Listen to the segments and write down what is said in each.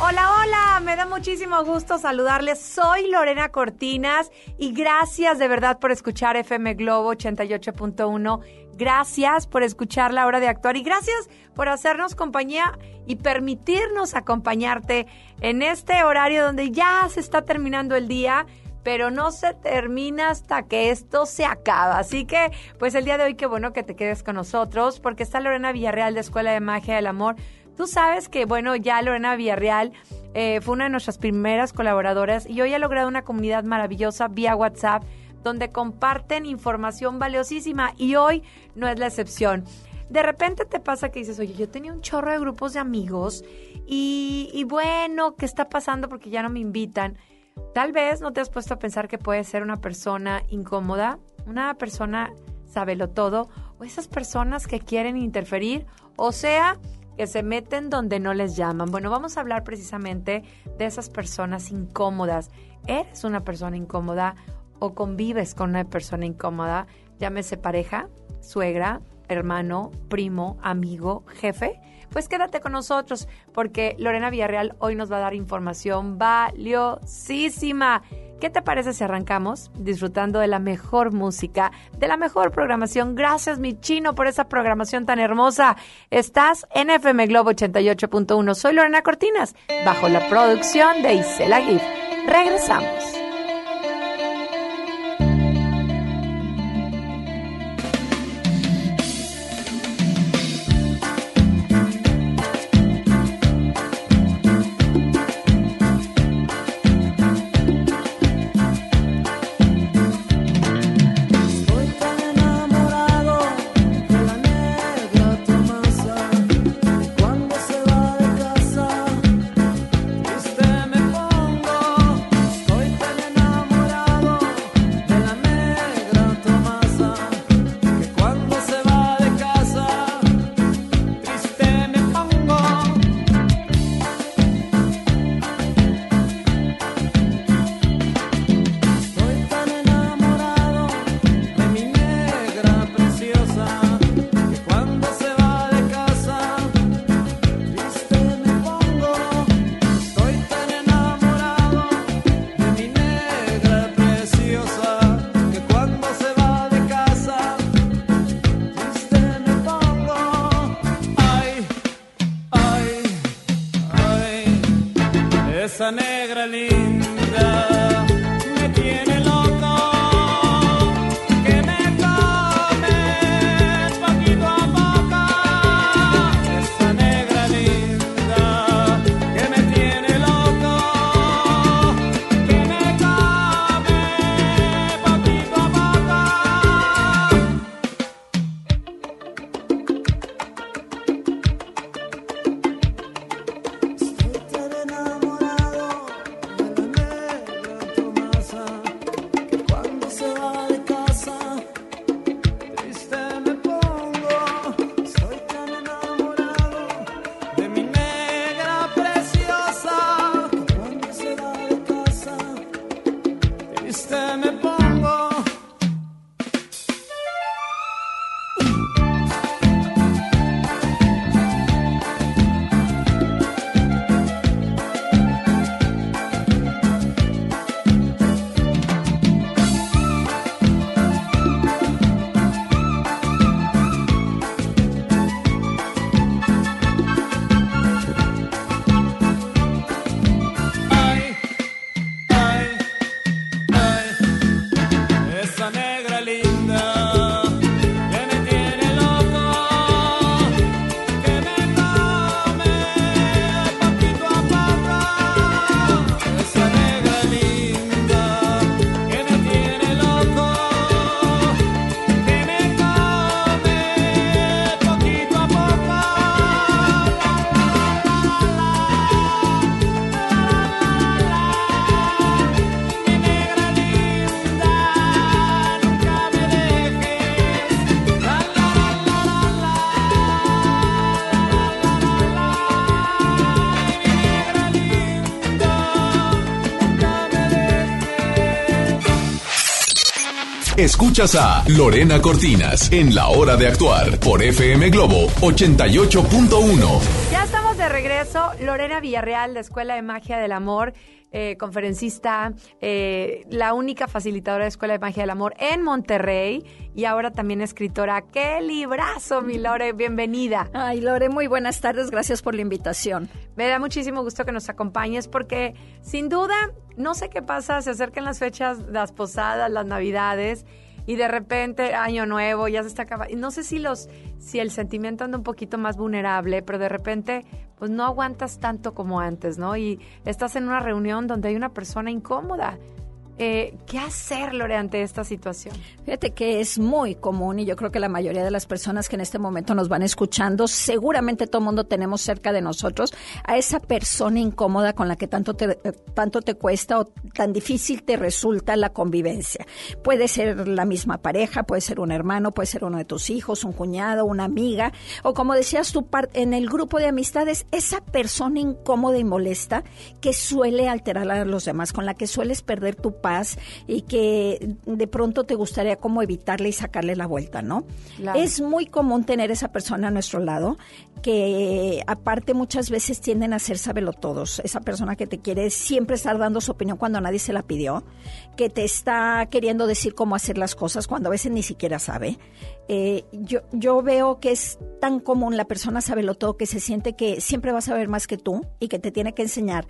Hola, hola, me da muchísimo gusto saludarles. Soy Lorena Cortinas y gracias de verdad por escuchar FM Globo 88.1. Gracias por escuchar la hora de actuar y gracias por hacernos compañía y permitirnos acompañarte en este horario donde ya se está terminando el día pero no se termina hasta que esto se acaba. Así que, pues el día de hoy, qué bueno que te quedes con nosotros, porque está Lorena Villarreal de Escuela de Magia del Amor. Tú sabes que, bueno, ya Lorena Villarreal eh, fue una de nuestras primeras colaboradoras y hoy ha logrado una comunidad maravillosa vía WhatsApp donde comparten información valiosísima y hoy no es la excepción. De repente te pasa que dices, oye, yo tenía un chorro de grupos de amigos y, bueno, ¿qué está pasando? Porque ya no me invitan. Tal vez no te has puesto a pensar que puede ser una persona incómoda, una persona sabelo todo, o esas personas que quieren interferir, o sea, que se meten donde no les llaman. Bueno, vamos a hablar precisamente de esas personas incómodas. ¿Eres una persona incómoda o convives con una persona incómoda? Llámese pareja, suegra, hermano, primo, amigo, jefe pues quédate con nosotros porque Lorena Villarreal hoy nos va a dar información valiosísima. ¿Qué te parece si arrancamos disfrutando de la mejor música, de la mejor programación? Gracias, mi chino, por esa programación tan hermosa. Estás en FM Globo 88.1. Soy Lorena Cortinas, bajo la producción de Isela Gif. Regresamos. Escuchas a Lorena Cortinas en La Hora de Actuar por FM Globo 88.1. Ya estamos de regreso. Lorena Villarreal, de Escuela de Magia del Amor. Eh, conferencista, eh, la única facilitadora de Escuela de Magia del Amor en Monterrey y ahora también escritora. ¡Qué librazo, mi Lore! Bienvenida. Ay, Lore, muy buenas tardes. Gracias por la invitación. Me da muchísimo gusto que nos acompañes porque, sin duda, no sé qué pasa, se acercan las fechas, las posadas, las navidades y de repente año nuevo ya se está acabando no sé si los si el sentimiento anda un poquito más vulnerable pero de repente pues no aguantas tanto como antes no y estás en una reunión donde hay una persona incómoda eh, ¿Qué hacer, Lore, ante esta situación? Fíjate que es muy común y yo creo que la mayoría de las personas que en este momento nos van escuchando, seguramente todo mundo tenemos cerca de nosotros a esa persona incómoda con la que tanto te, eh, tanto te cuesta o tan difícil te resulta la convivencia. Puede ser la misma pareja, puede ser un hermano, puede ser uno de tus hijos, un cuñado, una amiga, o como decías tú, en el grupo de amistades, esa persona incómoda y molesta que suele alterar a los demás, con la que sueles perder tu paz y que de pronto te gustaría como evitarle y sacarle la vuelta, ¿no? Es muy común tener esa persona a nuestro lado que aparte muchas veces tienden a ser todos. esa persona que te quiere siempre estar dando su opinión cuando nadie se la pidió, que te está queriendo decir cómo hacer las cosas cuando a veces ni siquiera sabe. Eh, yo, yo veo que es tan común la persona todo que se siente que siempre va a saber más que tú y que te tiene que enseñar.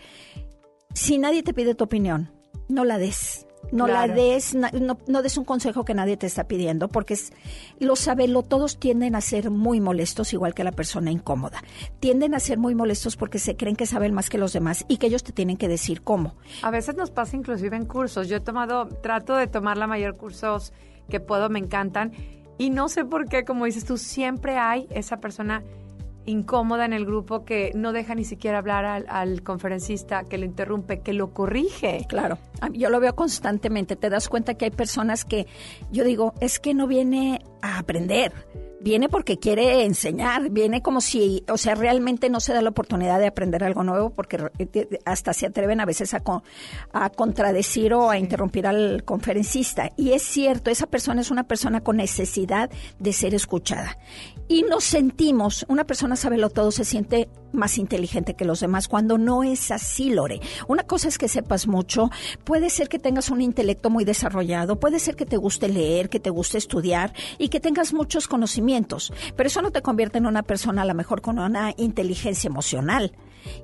Si nadie te pide tu opinión, no la des. No la des, no, des un consejo que nadie te está pidiendo, porque es, los todos tienden a ser muy molestos, igual que la persona incómoda. Tienden a ser muy molestos porque se creen que saben más que los demás y que ellos te tienen que decir cómo. A veces nos pasa inclusive en cursos. Yo he tomado, trato de tomar la mayor cursos que puedo, me encantan. Y no sé por qué, como dices tú, siempre hay esa persona incómoda en el grupo que no deja ni siquiera hablar al, conferencista, que lo interrumpe, que lo corrige. Claro, yo lo veo constantemente. Te das cuenta que hay personas que yo digo, es que no viene a aprender viene porque quiere enseñar, viene como si, o sea, realmente no se da la oportunidad de aprender algo nuevo porque eh, hasta se atreven a veces a, a contradecir o a interrumpir al conferencista. Y es cierto, esa persona es una persona con necesidad de ser escuchada. Y nos sentimos, una persona lo todo, se siente más inteligente que los demás, cuando no es así, Lore. Una cosa es que sepas mucho, puede ser que tengas un intelecto muy desarrollado, puede ser que te guste leer, que te guste estudiar y que tengas muchos conocimientos, pero eso no te convierte en una persona a lo mejor con una inteligencia emocional.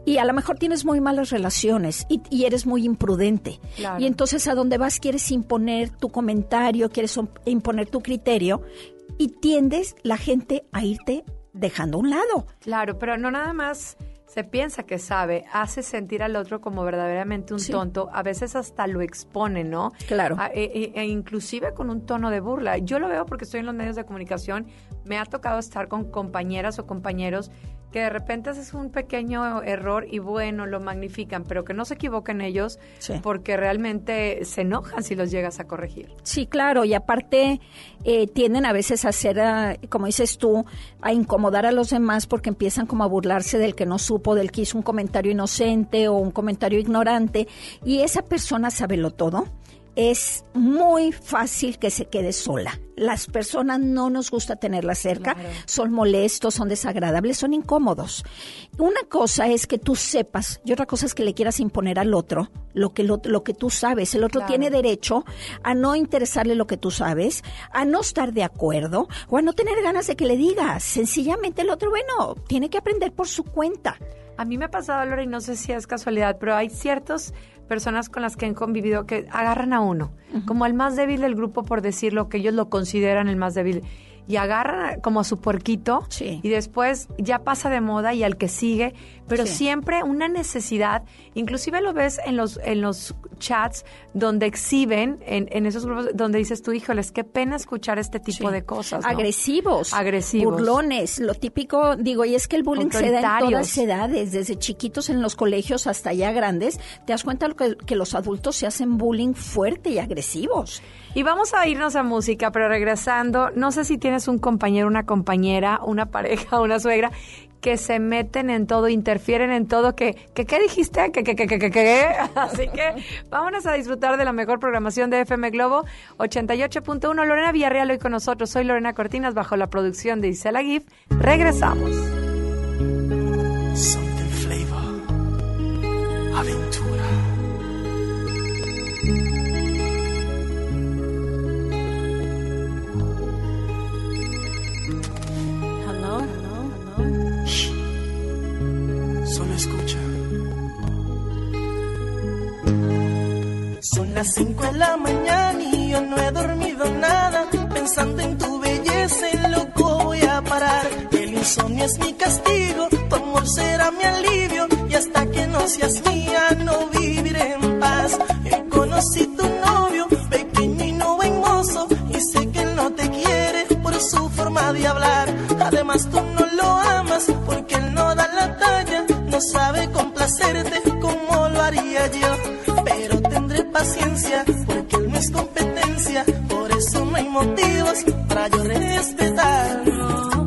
Y a lo mejor tienes muy malas relaciones y, eres muy imprudente. Y entonces a donde vas quieres imponer tu comentario, quieres imponer tu criterio y tiendes la gente a irte dejando a un lado. Claro, pero no nada más se piensa que sabe, hace sentir al otro como verdaderamente un tonto, a veces hasta lo expone, ¿no? Claro. e, e, e, inclusive con un tono de burla. Yo lo veo porque estoy en los medios de comunicación, me ha tocado estar con compañeras o compañeros que de repente haces un pequeño error y bueno, lo magnifican, pero que no se equivoquen ellos porque realmente se enojan si los llegas a corregir. Sí, claro, y aparte eh, tienden a veces a hacer, ah, como dices tú, a incomodar a los demás porque empiezan como a burlarse del que no supo, del que hizo un comentario inocente o un comentario ignorante y esa persona sabe lo todo es muy fácil que se quede sola. Las personas no nos gusta tenerla cerca, son molestos, son desagradables, son incómodos. Una cosa es que tú sepas y otra cosa es que le quieras imponer al otro lo que, lo, que tú sabes. El otro tiene derecho a no interesarle lo que tú sabes, a no estar de acuerdo o a no tener ganas de que le digas. Sencillamente el otro, bueno, tiene que aprender por su cuenta. A mí me ha pasado, Laura, y no sé si es casualidad, pero hay ciertos personas con las que han convivido que agarran a uno, como al más débil del grupo, por decirlo, que ellos lo consideran el más débil y agarran como a su puerquito y después ya pasa de moda y al que sigue, pero siempre una necesidad, inclusive lo ves en los en los chats donde exhiben en, en esos grupos donde dices tú, híjoles, qué pena escuchar este tipo de cosas. Agresivos, agresivos, burlones, lo típico, digo, y es que el bullying se da en todas edades, desde chiquitos en los colegios hasta ya grandes, te das cuenta que, que los adultos se hacen bullying fuerte y agresivos. Y vamos a irnos a música, pero regresando, no sé si tienes un compañero, una compañera, una pareja, una suegra que se meten en todo, interfieren en todo, que, ¿qué dijiste? Que, que, que, que, que. Así que vámonos a disfrutar de la mejor programación de FM Globo 88.1. Lorena Villarreal hoy con nosotros. Soy Lorena Cortinas bajo la producción de Isela Gif. Regresamos. Something flavor. Solo escucha. Son las 5 de la mañana y yo no he dormido nada. Pensando en tu belleza, en loco voy a parar. El insomnio es mi castigo, tu amor será mi alivio. Y hasta que no seas mía, no viviré en paz. Yo conocí tu novio, pequeño y no buen mozo. Y sé que él no te quiere por su forma de hablar. Además, tú no lo amas porque él no da la talla. No sabe complacerte como lo haría yo. Pero tendré paciencia porque él no es competencia. Por eso no hay motivos para yo respetar.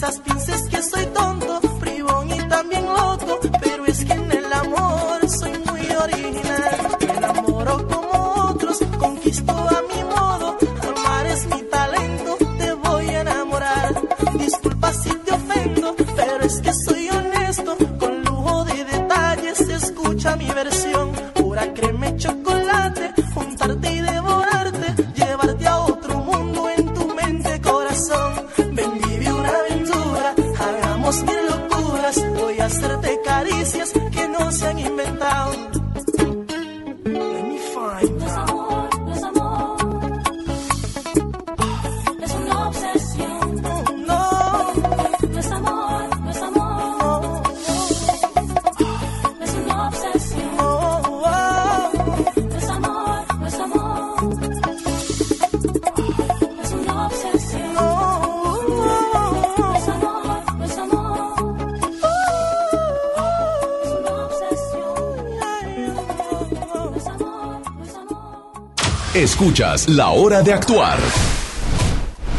Y Escuchas La Hora de Actuar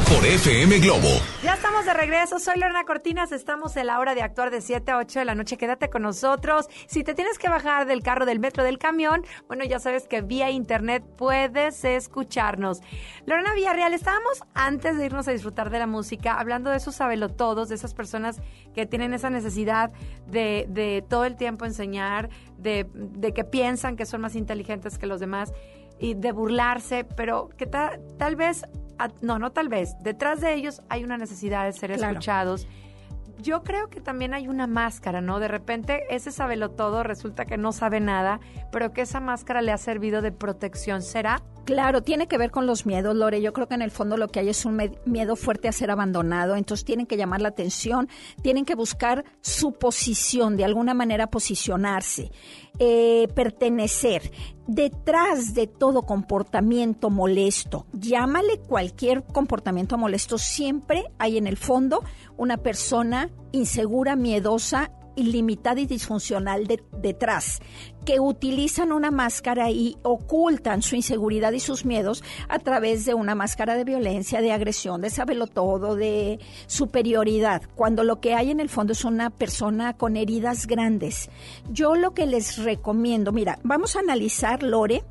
por FM Globo. Ya estamos de regreso. Soy Lorena Cortinas. Estamos en la hora de actuar de 7 a 8 de la noche. Quédate con nosotros. Si te tienes que bajar del carro, del metro, del camión, bueno, ya sabes que vía internet puedes escucharnos. Lorena Villarreal, estábamos antes de irnos a disfrutar de la música, hablando de esos sabelotodos, de esas personas que tienen esa necesidad de, todo el tiempo enseñar, de que piensan que son más inteligentes que los demás y de burlarse, pero que ta- tal vez, no, no tal vez, detrás de ellos hay una necesidad de ser Claro. escuchados, Yo creo que también hay una máscara, ¿no? De repente ese sabelo todo resulta que no sabe nada, pero que esa máscara le ha servido de protección. ¿Será? Claro, tiene que ver con los miedos, Lore. Yo creo que en el fondo lo que hay es un miedo fuerte a ser abandonado. Entonces tienen que llamar la atención, tienen que buscar su posición, de alguna manera posicionarse, eh, pertenecer. Detrás de todo comportamiento molesto, llámale cualquier comportamiento molesto, siempre hay en el fondo una persona insegura, miedosa ilimitada y disfuncional de- detrás, que utilizan una máscara y ocultan su inseguridad y sus miedos a través de una máscara de violencia, de agresión, de todo, de superioridad, cuando lo que hay en el fondo es una persona con heridas grandes. Yo lo que les recomiendo, mira, vamos a analizar, Lore,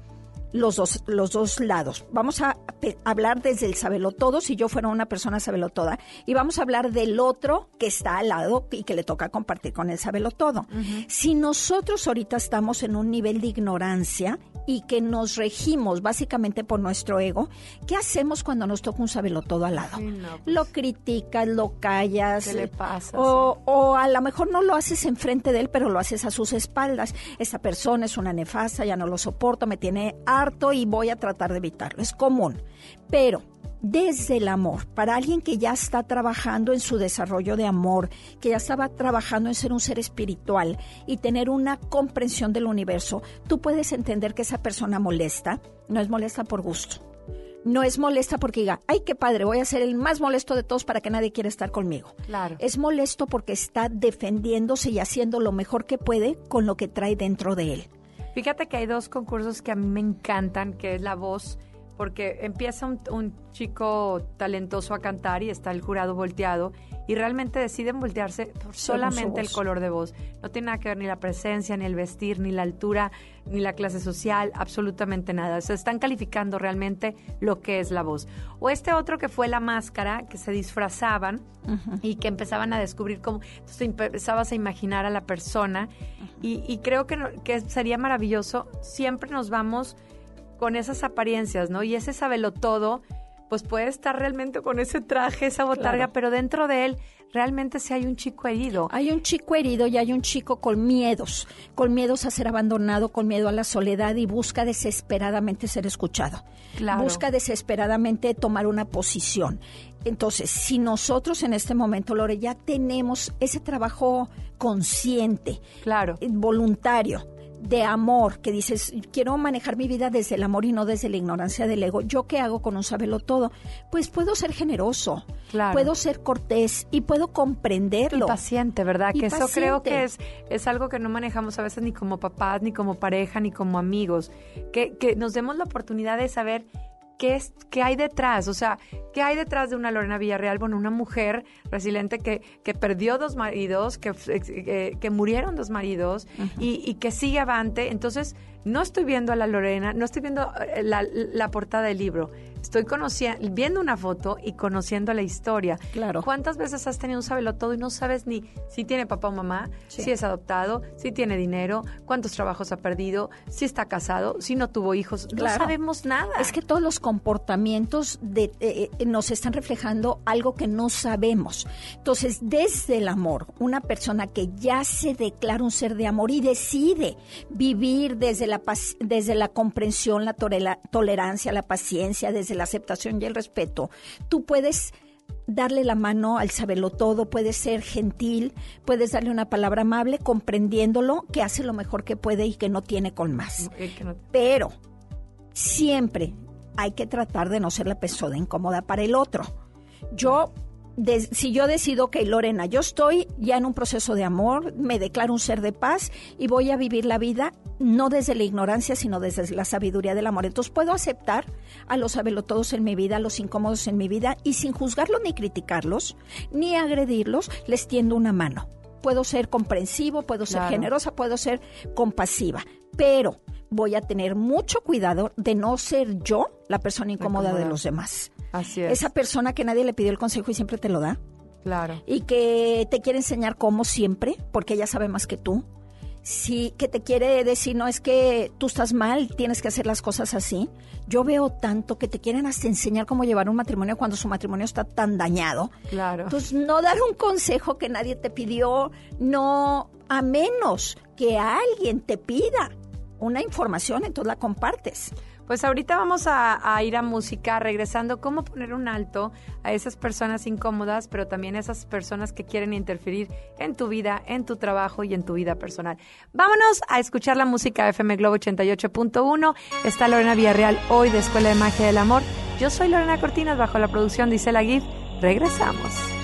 los dos, los dos lados. Vamos a hablar desde el sabelotodo, si yo fuera una persona sabelotoda, y vamos a hablar del otro que está al lado y que le toca compartir con el sabelotodo. Si nosotros ahorita estamos en un nivel de ignorancia y que nos regimos básicamente por nuestro ego, ¿qué hacemos cuando nos toca un sabelotodo al lado? No, pues. Lo criticas, lo callas. ¿Qué le pasa? O, o a lo mejor no lo haces enfrente de él, pero lo haces a sus espaldas. Esta persona es una nefasta, ya no lo soporto, me tiene harto y voy a tratar de evitarlo. Es común. Pero desde el amor, para alguien que ya está trabajando en su desarrollo de amor, que ya estaba trabajando en ser un ser espiritual y tener una comprensión del universo, tú puedes entender que esa persona molesta, no es molesta por gusto. No es molesta porque diga, ay, qué padre, voy a ser el más molesto de todos para que nadie quiera estar conmigo. Claro. Es molesto porque está defendiéndose y haciendo lo mejor que puede con lo que trae dentro de él. Fíjate que hay dos concursos que a mí me encantan, que es la voz, porque empieza un, un chico talentoso a cantar y está el jurado volteado y realmente deciden voltearse por solamente el color de voz. No tiene nada que ver ni la presencia, ni el vestir, ni la altura, ni la clase social, absolutamente nada. O sea, están calificando realmente lo que es la voz. O este otro que fue la máscara, que se disfrazaban y que empezaban a descubrir cómo, entonces empezabas a imaginar a la persona y, y creo que, que sería maravilloso, siempre nos vamos con esas apariencias, ¿no? Y ese sabelo todo, pues puede estar realmente con ese traje, esa botarga, Claro. pero dentro de él realmente sí hay un chico herido. Hay un chico herido y hay un chico con miedos, con miedos a ser abandonado, con miedo a la soledad y busca desesperadamente ser escuchado. Claro. Busca desesperadamente tomar una posición. Entonces, si nosotros en este momento, Lore, ya tenemos ese trabajo consciente, Claro. eh, voluntario, de amor, que dices, quiero manejar mi vida desde el amor y no desde la ignorancia del ego. ¿Yo qué hago con un sabelo todo? Pues puedo ser generoso, Claro. puedo ser cortés y puedo Y comprenderlo. paciente, ¿verdad? Y que eso creo que es, es algo que no manejamos a veces ni como papás, ni como pareja, ni como amigos. Que, que nos demos la oportunidad de saber qué, es, qué hay detrás. O sea, qué hay detrás de una Lorena Villarreal. Bueno, una mujer resiliente que, que perdió dos maridos, que, que, que murieron dos maridos y, y que sigue avante. Entonces, no estoy viendo a la Lorena, no estoy viendo eh, la, la portada del libro. Estoy conociendo, viendo una foto y conociendo la historia. Claro. ¿Cuántas veces has tenido un sabelo todo y no sabes ni si tiene papá o mamá, Sí. si es adoptado, si tiene dinero, cuántos trabajos ha perdido, si está casado, si no tuvo hijos? No sabemos nada. Es que todos los comportamientos de, eh, eh, nos están reflejando algo que no sabemos. Entonces, desde el amor, una persona que ya se declara un ser de amor y decide vivir desde la, desde la comprensión, la tolerancia, la paciencia, desde la aceptación y el respeto, tú puedes darle la mano al saberlo todo, puedes ser gentil, puedes darle una palabra amable, comprendiéndolo, que hace lo mejor que puede y que no tiene con más. Pero siempre hay que tratar de no ser la persona incómoda para el otro. Yo, des- si yo decido que Lorena, yo estoy ya en un proceso de amor, me declaro un ser de paz y voy a vivir la vida no desde la ignorancia, sino desde la sabiduría del amor. Entonces puedo aceptar a los todos en mi vida, a los incómodos en mi vida y sin juzgarlos ni criticarlos, ni agredirlos, les tiendo una mano. Puedo ser comprensivo, puedo ser Claro. generosa, puedo ser compasiva, pero voy a tener mucho cuidado de no ser yo la persona incómoda de los demás. Así es. Esa persona que nadie le pidió el consejo y siempre te lo da Claro. y que te quiere enseñar cómo siempre, porque ella sabe más que tú sí, que te quiere decir, no es que tú estás mal, tienes que hacer las cosas así. Yo veo tanto que te quieren hasta enseñar cómo llevar un matrimonio cuando su matrimonio está tan dañado. Claro. Entonces, no dar un consejo que nadie te pidió, no, a menos que alguien te pida una información, entonces la compartes. Pues ahorita vamos a, ir a música, regresando, cómo poner un alto a esas personas incómodas, pero también a esas personas que quieren interferir en tu vida, en tu trabajo y en tu vida personal. Vámonos a escuchar la música FM Globo 88.1. Está Lorena Villarreal hoy de Escuela de Magia del Amor. Yo soy Lorena Cortinas, bajo la producción de Isela Giff. Regresamos.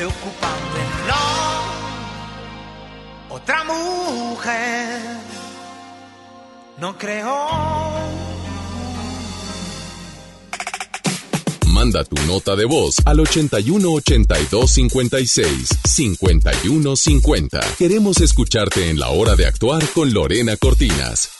Preocupante, no. otra mujer. No creo. Manda tu nota de voz al 81 82 56 51 50. Queremos escucharte en la hora de actuar con Lorena Cortinas.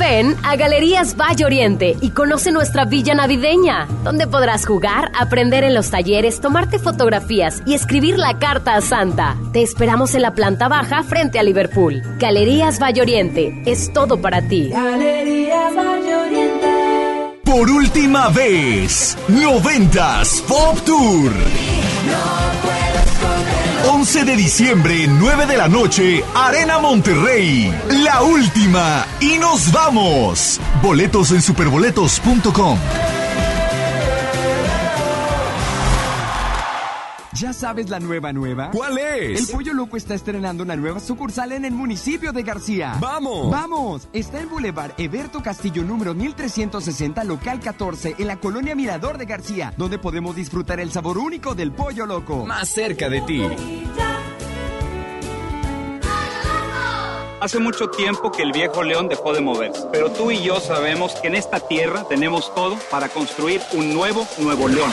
Ven a Galerías Valle Oriente y conoce nuestra villa navideña, donde podrás jugar, aprender en los talleres, tomarte fotografías y escribir la carta a Santa. Te esperamos en la planta baja frente a Liverpool. Galerías Valle Oriente es todo para ti. Galerías Valle Oriente. Por última vez, Noventas Pop Tour. 11 de diciembre, 9 de la noche, Arena Monterrey. La última. Y nos vamos. Boletos en superboletos.com. ¿Ya sabes la nueva nueva? ¿Cuál es? El Pollo Loco está estrenando una nueva sucursal en el municipio de García. ¡Vamos! ¡Vamos! Está en Boulevard Eberto Castillo número 1360, local 14, en la colonia Mirador de García, donde podemos disfrutar el sabor único del Pollo Loco. Más cerca de ti. Hace mucho tiempo que el viejo león dejó de moverse, pero tú y yo sabemos que en esta tierra tenemos todo para construir un nuevo Nuevo León.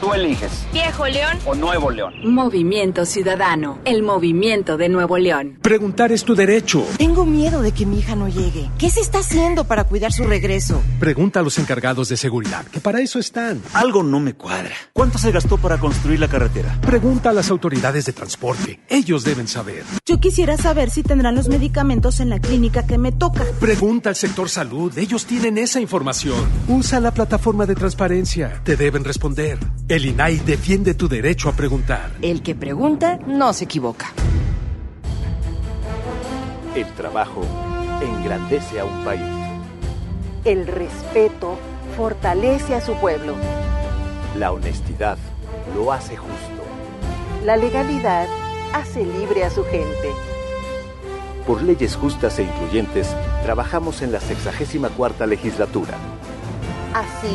Tú eliges. Viejo León o Nuevo León. Movimiento Ciudadano, el movimiento de Nuevo León. Preguntar es tu derecho. Tengo miedo de que mi hija no llegue. ¿Qué se está haciendo para cuidar su regreso? Pregunta a los encargados de seguridad, que para eso están. Algo no me cuadra. ¿Cuánto se gastó para construir la carretera? Pregunta a las autoridades de transporte. Ellos deben saber. Yo quisiera saber si tendrán los medicamentos en la clínica que me toca. Pregunta al sector salud. Ellos tienen esa información. Usa la plataforma de transparencia. Te deben responder. El INAI defiende tu derecho a preguntar. El que pregunta no se equivoca. El trabajo engrandece a un país. El respeto fortalece a su pueblo. La honestidad lo hace justo. La legalidad hace libre a su gente. Por leyes justas e incluyentes, trabajamos en la 64 legislatura. Así,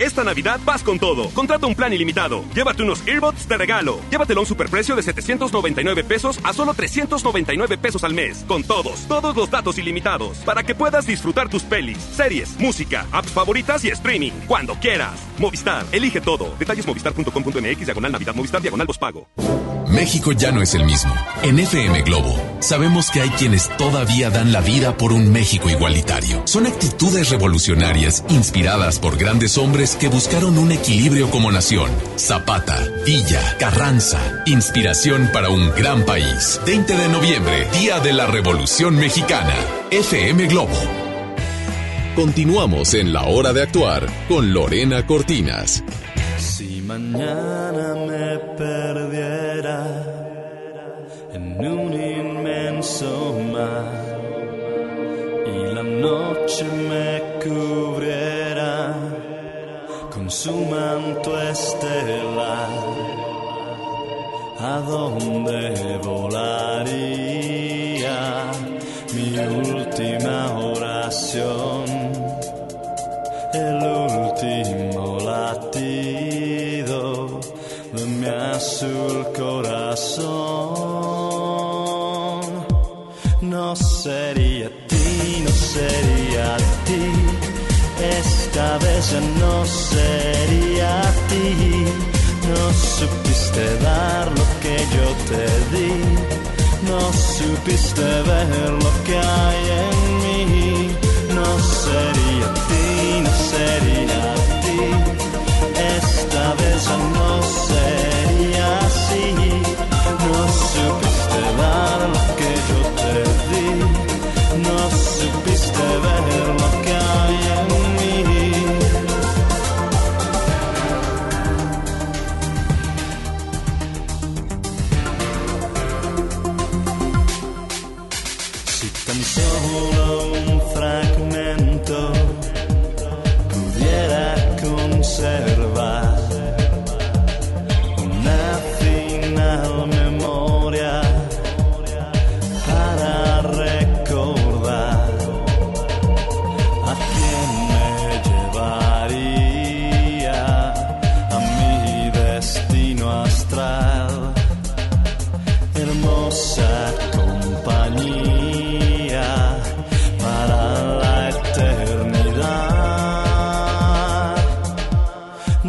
Esta Navidad vas con todo. Contrata un plan ilimitado. Llévate unos earbuds de regalo. Llévatelo a un superprecio de 799 pesos a solo 399 pesos al mes. Con todos, todos los datos ilimitados. Para que puedas disfrutar tus pelis, series, música, apps favoritas y streaming. Cuando quieras. Movistar, elige todo. Detalles movistar.com.mx, diagonal Navidad, Movistar, diagonal pago. México ya no es el mismo. En FM Globo sabemos que hay quienes todavía dan la vida por un México igualitario. Son actitudes revolucionarias inspiradas por grandes hombres que buscaron un equilibrio como nación. Zapata, Villa, Carranza. Inspiración para un gran país. 20 de noviembre, Día de la Revolución Mexicana. FM Globo. Continuamos en la hora de actuar con Lorena Cortinas. Si mañana me perdiera en un inmenso mar y la noche me cubriera con su manto estelar, ¿a dónde volaría mi última oración? El último latido de mi azul corazón. No sería ti, no sería ti. Esta vez no sería ti. No supiste dar lo que yo te di. No supiste ver lo que hay en mí. No sería ti, no sería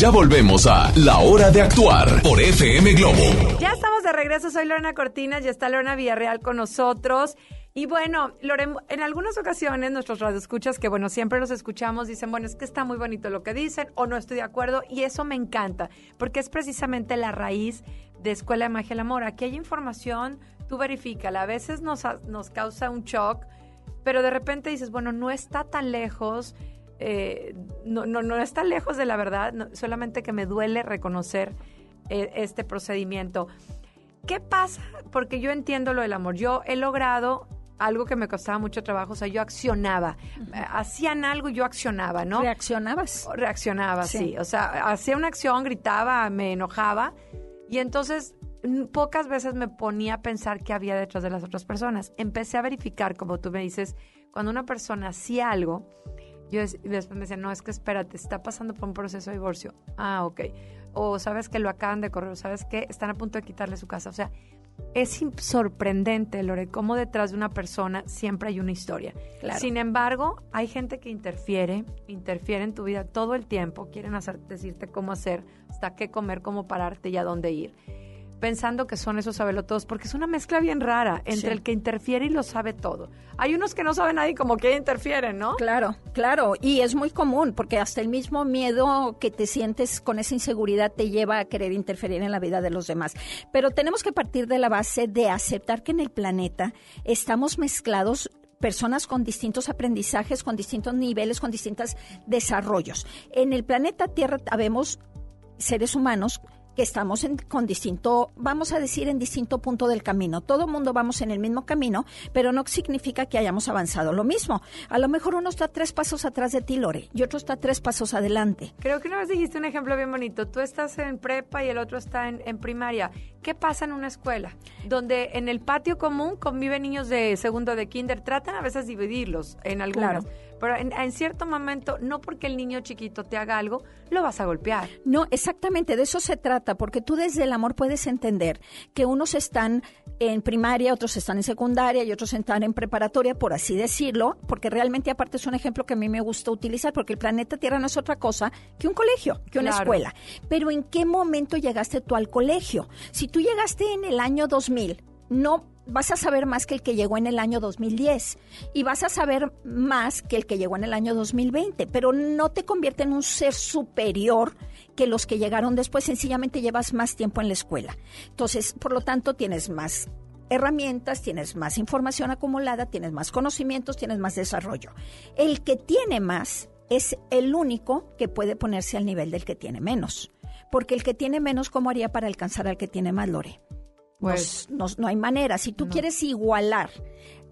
Ya volvemos a La Hora de Actuar por FM Globo. Ya estamos de regreso, soy Lorena Cortinas y está Lorena Villarreal con nosotros. Y bueno, Lorena, en algunas ocasiones nuestros radioescuchas, que bueno, siempre los escuchamos, dicen, bueno, es que está muy bonito lo que dicen o no estoy de acuerdo y eso me encanta, porque es precisamente la raíz de Escuela de Magia el Amor. Aquí hay información, tú verifícala, a veces nos, nos causa un shock, pero de repente dices, bueno, no está tan lejos, eh, no, no, no está lejos de la verdad, no- solamente que me duele reconocer eh, este procedimiento. ¿Qué pasa? Porque yo entiendo lo del amor. Yo he logrado algo que me costaba mucho trabajo, o sea, yo accionaba. Eh, Hacían algo y yo accionaba, ¿no? ¿Reaccionabas? Reaccionaba, sí. Sí. O sea, hacía una acción, gritaba, me enojaba y entonces pocas veces me ponía a pensar qué había detrás de las otras personas. Empecé a verificar, como tú me dices, cuando una persona hacía algo, yo des- después me decía, no, es que espérate, está pasando por un proceso de divorcio. Ah, ok. O sabes que lo acaban de correr, o sabes que están a punto de quitarle su casa. O sea, es sorprendente, Lore, cómo detrás de una persona siempre hay una historia. Claro. Sin embargo, hay gente que interfiere, interfiere en tu vida todo el tiempo, quieren hacer, decirte cómo hacer, hasta qué comer, cómo pararte y a dónde ir. Pensando que son esos sabelotodos, porque es una mezcla bien rara entre Sí. el que interfiere y lo sabe todo. Hay unos que no saben nada y como que interfieren, ¿no? Claro, claro, y es muy común porque hasta el mismo miedo que te sientes con esa inseguridad te lleva a querer interferir en la vida de los demás. Pero tenemos que partir de la base de aceptar que en el planeta estamos mezclados personas con distintos aprendizajes, con distintos niveles, con distintos desarrollos. En el planeta Tierra habemos seres humanos que estamos en, con distinto, vamos a decir, en distinto punto del camino. Todo mundo vamos en el mismo camino, pero no significa que hayamos avanzado lo mismo. A lo mejor uno está tres pasos atrás de ti, Lore, y otro está tres pasos adelante. Creo que una vez dijiste un ejemplo bien bonito. Tú estás en prepa y el otro está en, en primaria. ¿Qué pasa en una escuela? Donde en el patio común conviven niños de segundo de kinder. Tratan a veces dividirlos en algunas. Claro. Pero en, en cierto momento, no porque el niño chiquito te haga algo, lo vas a golpear. No, exactamente, de eso se trata, porque tú desde el amor puedes entender que unos están en primaria, otros están en secundaria y otros están en preparatoria, por así decirlo, porque realmente aparte es un ejemplo que a mí me gusta utilizar, porque el planeta Tierra no es otra cosa que un colegio, que una Claro. escuela. Pero ¿en qué momento llegaste tú al colegio? Si tú llegaste en el año 2000, no vas a saber más que el que llegó en el año 2010 y vas a saber más que el que llegó en el año 2020, pero no te convierte en un ser superior que los que llegaron después, sencillamente llevas más tiempo en la escuela. Entonces, por lo tanto, tienes más herramientas, tienes más información acumulada, tienes más conocimientos, tienes más desarrollo. El que tiene más es el único que puede ponerse al nivel del que tiene menos. Porque el que tiene menos, ¿cómo haría para alcanzar al que tiene más, Lore? Pues- no, no- no hay manera. Si tú quieres igualar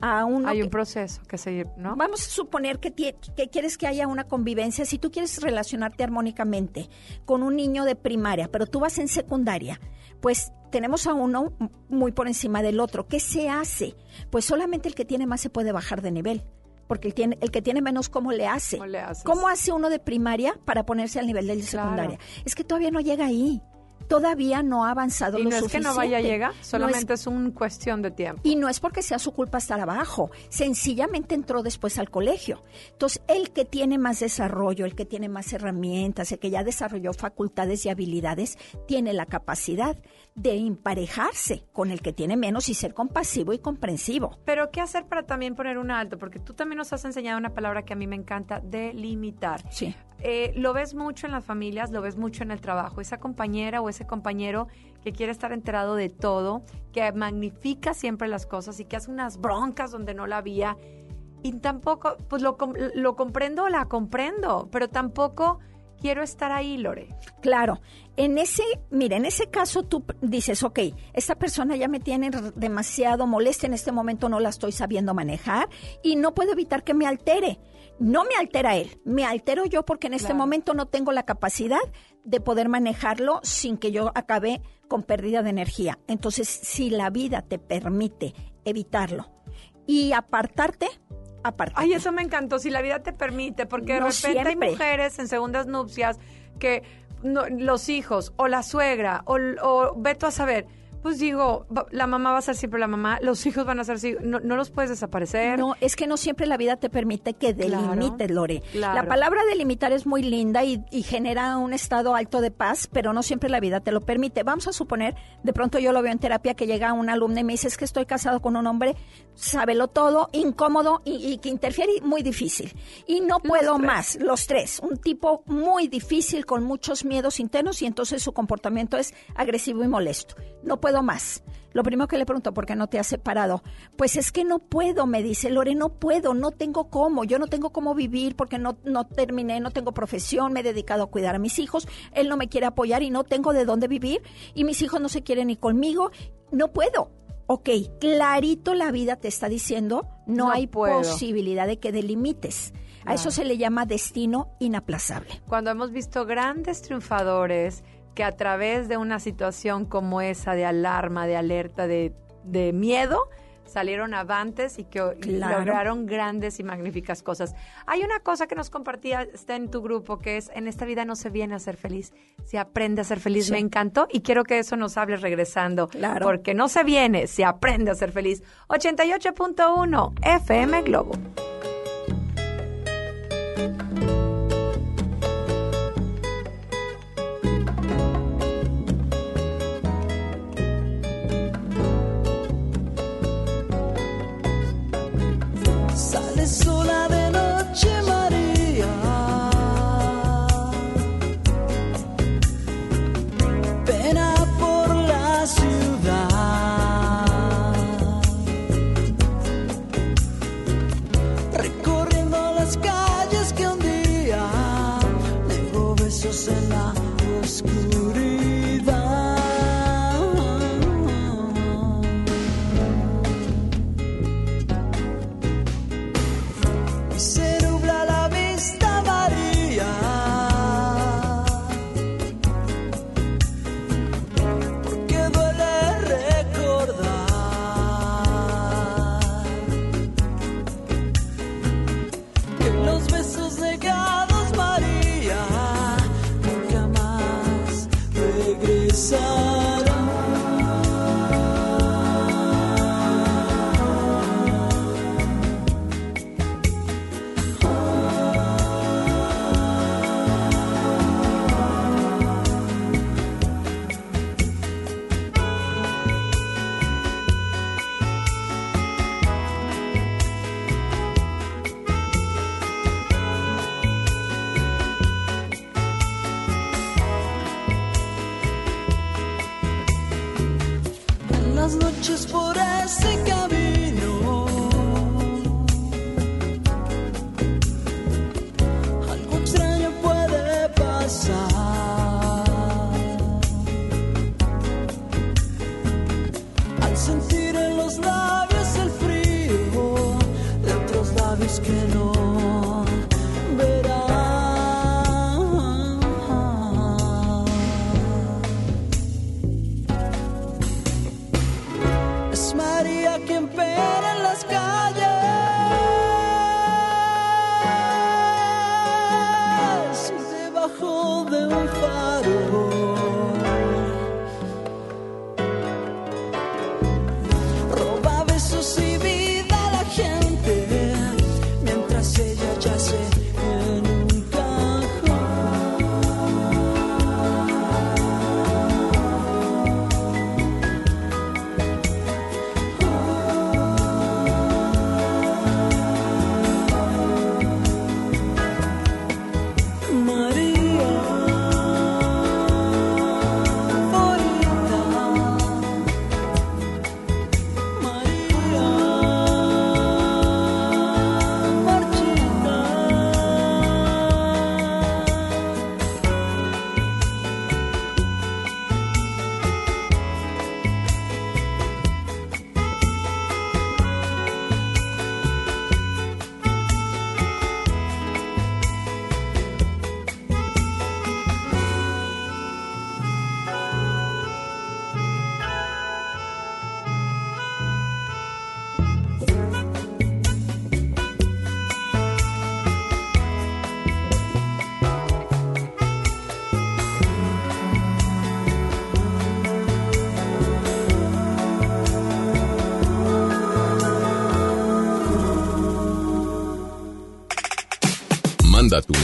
a uno Hay que- un proceso que seguir, ¿no? Vamos a suponer que, tie- que quieres que haya una convivencia. Si tú quieres relacionarte armónicamente con un niño de primaria, pero tú vas en secundaria, pues tenemos a uno muy por encima del otro. ¿Qué se hace? Pues solamente el que tiene más se puede bajar de nivel. Porque el, tiene, el que tiene menos, ¿cómo le hace? ¿Cómo le? ¿Cómo hace uno de primaria para ponerse al nivel de secundaria? Es que todavía no llega ahí. Todavía no ha avanzado Y lo no es que suficiente. no vaya a llegar, No es solamente es, una cuestión de tiempo. y no es porque sea su culpa estar abajo, sencillamente entró después al colegio. Entonces, el que tiene más desarrollo, el que tiene más herramientas, el que ya desarrolló facultades y habilidades, tiene la capacidad de emparejarse con el que tiene menos y ser compasivo y comprensivo. Pero ¿qué hacer para también poner un alto? Porque tú también nos has enseñado una palabra que a mí me encanta, delimitar. Sí. Eh, lo ves mucho en las familias, lo ves mucho en el trabajo. Esa compañera o ese compañero que quiere estar enterado de todo, que magnifica siempre las cosas y que hace unas broncas donde no la había. Y tampoco, pues lo, lo comprendo o la comprendo, pero tampoco quiero estar ahí, Lore. Claro, en ese, mira, en ese caso tú dices, ok, esta persona ya me tiene demasiado molesta, en este momento no la estoy sabiendo manejar y no puedo evitar que me altere. No me altera él, me altero yo porque en este Claro. momento no tengo la capacidad de poder manejarlo sin que yo acabe con pérdida de energía. Entonces, si la vida te permite evitarlo y apartarte, apartarte. Ay, eso me encantó, si la vida te permite, porque de No repente hay siempre. mujeres en segundas nupcias que no- los hijos o la suegra o, o veto a saber, pues digo, la mamá va a ser siempre la mamá, los hijos van a ser no, no los puedes desaparecer. No, es que no siempre la vida te permite que Claro, delimites, Lore. claro. La palabra delimitar es muy linda y, y genera un estado alto de paz, pero no siempre la vida te lo permite. Vamos a suponer, de pronto yo lo veo en terapia, que llega una alumna y me dice, es que estoy casado con un hombre, sábelo todo, incómodo y, y que interfiere muy difícil. Y no puedo más, los tres. Un tipo muy difícil, con muchos miedos internos y entonces su comportamiento es agresivo y molesto. No puedo más. Lo primero que le pregunto, ¿por qué no te has separado? Pues es que no puedo, me dice Lore, no puedo, no tengo cómo, yo no tengo cómo vivir porque no, no terminé, no tengo profesión, me he dedicado a cuidar a mis hijos, él no me quiere apoyar y no tengo de dónde vivir y mis hijos no se quieren ni conmigo, no puedo. Ok, clarito la vida te está diciendo, no, No hay puedo. posibilidad de que delimites. A eso se le llama destino inaplazable. Cuando hemos visto grandes triunfadores que a través de una situación como esa de alarma, de alerta, de, de miedo, salieron avantes y que Claro. lograron grandes y magníficas cosas. Hay una cosa que nos compartía, está en tu grupo, que es, en esta vida no se viene a ser feliz, se aprende a ser feliz. Sí. Me encantó y quiero que eso nos hables regresando. Claro. Porque no se viene, se aprende a ser feliz. 88.1 FM Globo. Sola de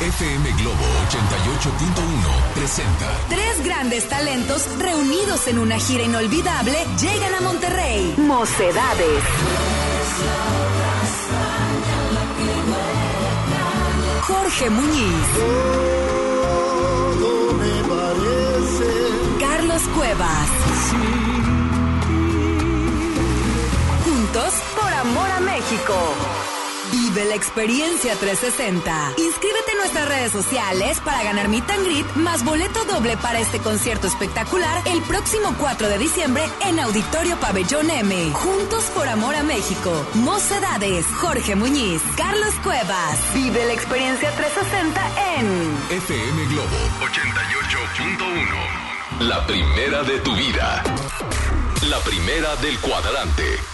FM Globo 88.1 presenta Tres grandes talentos reunidos en una gira inolvidable llegan a Monterrey. Mocedades. Jorge Muñiz. Carlos Cuevas. Juntos Vive la experiencia 360. Inscríbete en nuestras redes sociales para ganar Meet and Greet más boleto doble para este concierto espectacular el próximo 4 de diciembre en Auditorio Pabellón M. Juntos por amor a México. Mocedades, Jorge Muñiz, Carlos Cuevas. Vive la experiencia 360 en FM Globo 88.1. La primera de tu vida. La primera del cuadrante.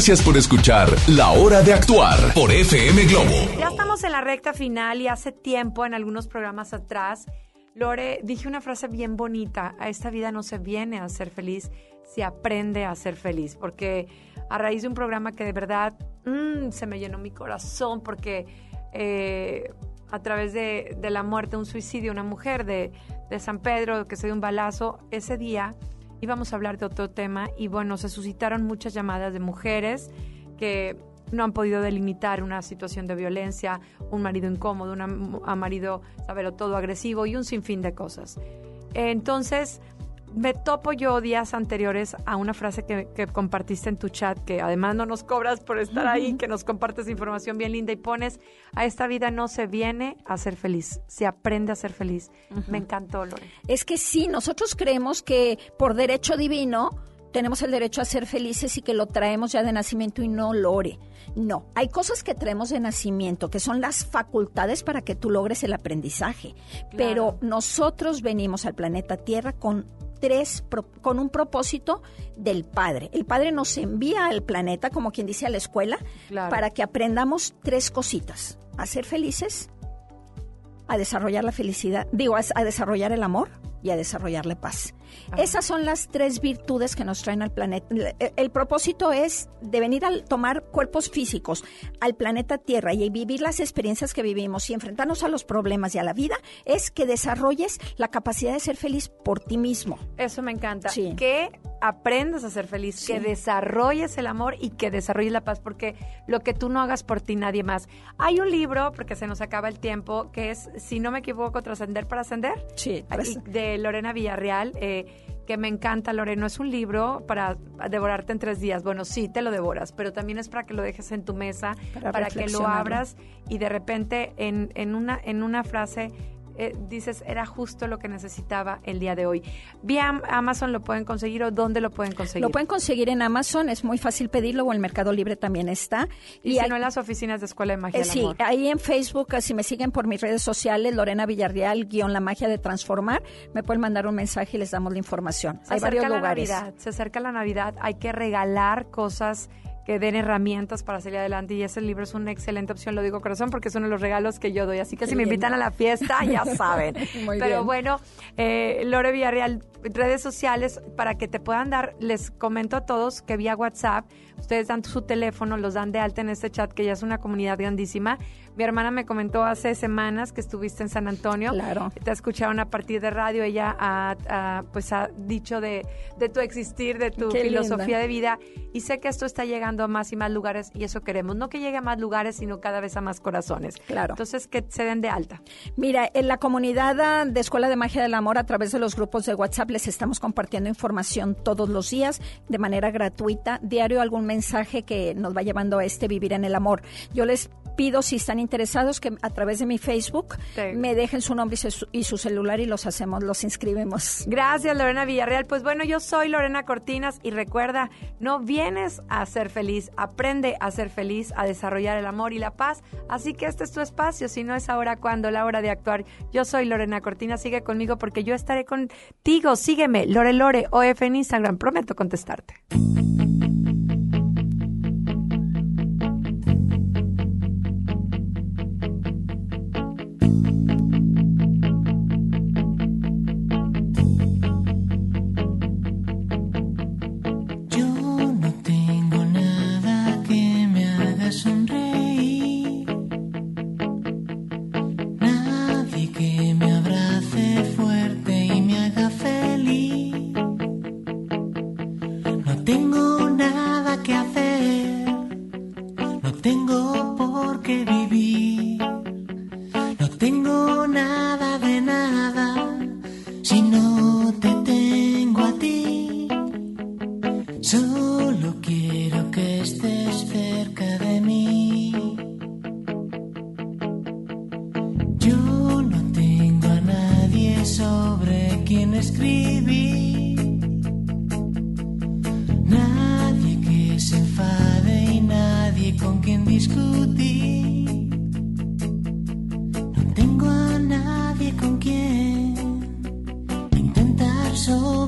Gracias por escuchar La Hora de Actuar por FM Globo. Ya estamos en la recta final y hace tiempo, en algunos programas atrás, Lore, dije una frase bien bonita. A esta vida no se viene a ser feliz, se aprende a ser feliz. Porque a raíz de un programa que de verdad mm, se me llenó mi corazón, porque eh, a través de, la muerte, un suicidio, una mujer de, de San Pedro que se dio un balazo, ese día íbamos a hablar de otro tema y bueno, se suscitaron muchas llamadas de mujeres que no han podido delimitar una situación de violencia, un marido incómodo, un marido, saberlo todo, agresivo y un sinfín de cosas. Entonces, me topo yo días anteriores a una frase que, que compartiste en tu chat, que además no nos cobras por estar ahí, que nos compartes información bien linda y pones, a esta vida no se viene a ser feliz, se aprende a ser feliz. Me encantó, Lore. Es que sí, nosotros creemos que por derecho divino tenemos el derecho a ser felices y que lo traemos ya de nacimiento y no lore. No, hay cosas que traemos de nacimiento, que son las facultades para que tú logres el aprendizaje. Pero nosotros venimos al planeta Tierra con tres pro- con un propósito del Padre. El Padre nos envía al planeta, como quien dice a la escuela, Claro. para que aprendamos tres cositas: a ser felices, a desarrollar la felicidad, digo, a, a desarrollar el amor y a desarrollar la paz. Esas son las tres virtudes que nos traen al planeta. El, el propósito es de venir a tomar cuerpos físicos al planeta Tierra y vivir las experiencias que vivimos y enfrentarnos a los problemas y a la vida, es que desarrolles la capacidad de ser feliz por ti mismo. Eso me encanta. Que aprendas a ser feliz, que desarrolles el amor y que desarrolles la paz, porque lo que tú no hagas por ti, nadie más. Hay un libro, porque se nos acaba el tiempo, que es, si no me equivoco, Trascender para Ascender. Sí. De Lorena Villarreal. eh, que me encanta, Lorena. Es un libro para devorarte en tres días. Bueno, sí, te lo devoras, pero también es para que lo dejes en tu mesa, Para para, que lo abras y de repente en, en, una, en una frase eh, dices, era justo lo que necesitaba el día de hoy. Vía Amazon lo pueden conseguir o dónde lo pueden conseguir. Lo pueden conseguir en Amazon, es muy fácil pedirlo o en Mercado Libre también está. y, si hay- no en las oficinas de Escuela de Magia Eh, del sí, Amor. ahí en Facebook, si me siguen por mis redes sociales, Lorena Villarreal, guion La Magia de Transformar, me pueden mandar un mensaje y les damos la información. Se Hay varios lugares. Navidad, se acerca la Navidad, hay que regalar cosas que den herramientas para salir adelante y ese libro es una excelente opción, lo digo corazón porque es uno de los regalos que yo doy, así que Qué si me invitan a la fiesta ya saben. Muy Pero bien. bueno, eh, Lore Villarreal, redes sociales para que te puedan dar, les comento a todos que vía WhatsApp, ustedes dan su teléfono, los dan de alta en este chat que ya es una comunidad grandísima. Mi hermana me comentó hace semanas que estuviste en San Antonio. Claro. Te escucharon a partir de radio. Ella ha, ha, pues ha dicho de, de tu existir, de tu Qué filosofía linda. de vida. Y sé que esto está llegando a más y más lugares y eso queremos. No que llegue a más lugares, sino cada vez a más corazones. Claro. Entonces, que se den de alta. Mira, en la comunidad ah, de Escuela de Magia del Amor, a través de los grupos de WhatsApp, les estamos compartiendo información todos los días de manera gratuita. Diario algún mensaje que nos va llevando a este vivir en el amor. Yo les pido, si están interesados, que a través de mi Facebook Sí. me dejen su nombre y su, y su celular y los hacemos, los inscribimos. Gracias, Lorena Villarreal. Pues bueno, yo soy Lorena Cortinas y recuerda, no vienes a ser feliz, aprende a ser feliz, a desarrollar el amor y la paz. Así que este es tu espacio, si no es ahora cuando, la hora de actuar. Yo soy Lorena Cortinas, sigue conmigo porque yo estaré contigo. Sígueme, Lore Lore OF en Instagram, prometo contestarte.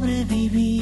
Sobrevivir.